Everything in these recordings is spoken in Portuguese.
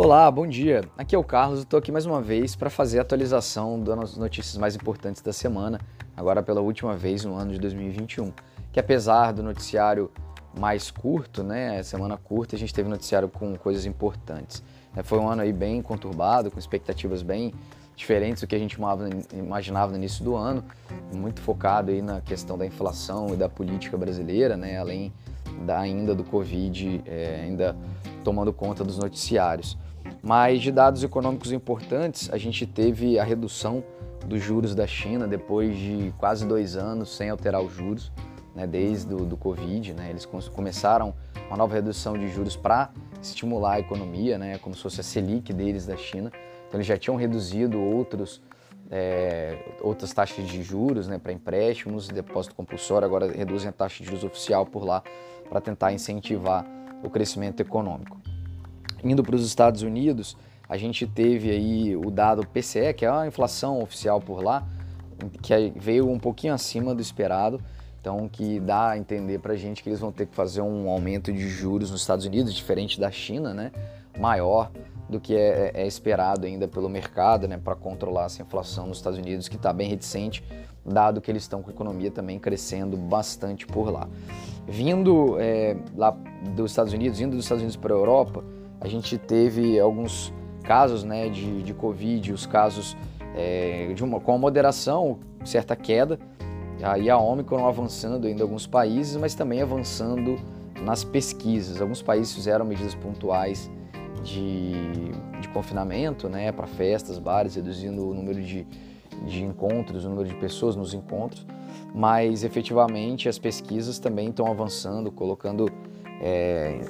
Olá, bom dia. Aqui é o Carlos, estou aqui mais uma vez para fazer a atualização das notícias mais importantes da semana, agora pela última vez no ano de 2021. Que apesar do noticiário mais curto, né, semana curta, a gente teve noticiário com coisas importantes. É, foi um ano aí bem conturbado, com expectativas bem diferentes do que a gente imaginava no início do ano, muito focado aí na questão da inflação e da política brasileira, né, além da, ainda do Covid, é, ainda tomando conta dos noticiários. Mas de dados econômicos importantes, a gente teve a redução dos juros da China depois de quase dois anos sem alterar os juros, né, desde o do Covid. Né, eles começaram uma nova redução de juros para estimular a economia, né, como se fosse a Selic deles da China. Então eles já tinham reduzido outros, é, outras taxas de juros né, para empréstimos, depósito compulsório, agora reduzem a taxa de juros oficial por lá para tentar incentivar o crescimento econômico. Indo para os Estados Unidos, a gente teve aí o dado PCE, que é a inflação oficial por lá, que veio um pouquinho acima do esperado, então que dá a entender para a gente que eles vão ter que fazer um aumento de juros nos Estados Unidos, diferente da China, né, maior do que é, é esperado ainda pelo mercado, né, para controlar essa inflação nos Estados Unidos, que está bem reticente, dado que eles estão com a economia também crescendo bastante por lá. Vindo é, lá dos Estados Unidos, indo dos Estados Unidos para a Europa, a gente teve alguns casos né, de, de Covid, os casos é, de uma, com a moderação, certa queda, aí a Omicron avançando ainda em alguns países, mas também avançando nas pesquisas. Alguns países fizeram medidas pontuais de, de confinamento né, para festas, bares, reduzindo o número de, de encontros, o número de pessoas nos encontros, mas efetivamente as pesquisas também estão avançando, colocando é,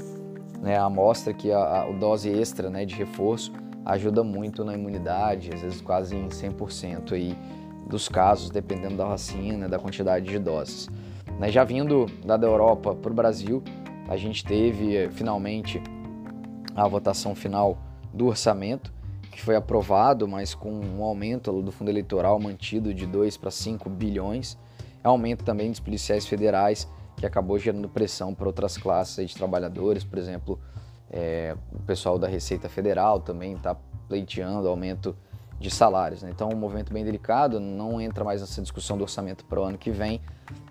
né, a amostra que a, a dose extra né, de reforço ajuda muito na imunidade, às vezes quase em 100% aí dos casos, dependendo da vacina, da quantidade de doses. Né, já vindo da Europa para o Brasil, a gente teve eh, finalmente a votação final do orçamento, que foi aprovado, mas com um aumento do fundo eleitoral mantido de 2 para 5 bilhões, aumento também dos policiais federais que acabou gerando pressão para outras classes de trabalhadores, por exemplo, é, o pessoal da Receita Federal também está pleiteando aumento de salários. Né? Então, um movimento bem delicado, não entra mais nessa discussão do orçamento para o ano que vem,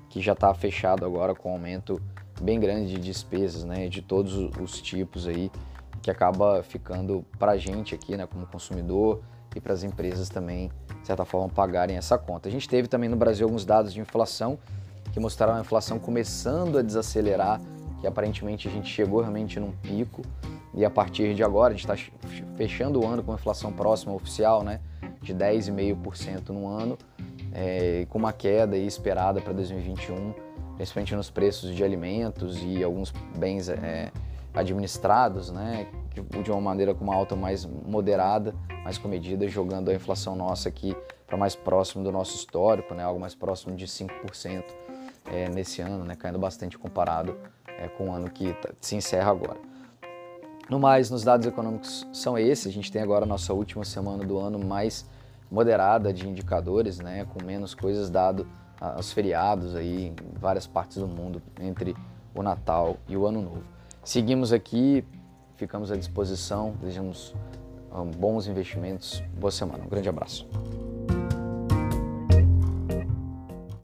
que já está fechado agora com um aumento bem grande de despesas, né, de todos os tipos aí, que acaba ficando para a gente aqui, né, como consumidor e para as empresas também, de certa forma, pagarem essa conta. A gente teve também no Brasil alguns dados de inflação que mostraram a inflação começando a desacelerar, que aparentemente a gente chegou realmente num pico. E a partir de agora a gente está fechando o ano com inflação próxima oficial, né, de 10,5% no ano, é, com uma queda esperada para 2021, principalmente nos preços de alimentos e alguns bens é, administrados, né, de uma maneira com uma alta mais moderada, mais comedida, jogando a inflação nossa aqui para mais próximo do nosso histórico, né, algo mais próximo de 5% é, nesse ano, né, caindo bastante comparado é, com o ano que tá, se encerra agora. No mais, nos dados econômicos são esses. A gente tem agora a nossa última semana do ano mais moderada de indicadores, né, com menos coisas dado aos feriados aí em várias partes do mundo entre o Natal e o Ano Novo. Seguimos aqui, ficamos à disposição, desejamos um, bons investimentos, boa semana, um grande abraço.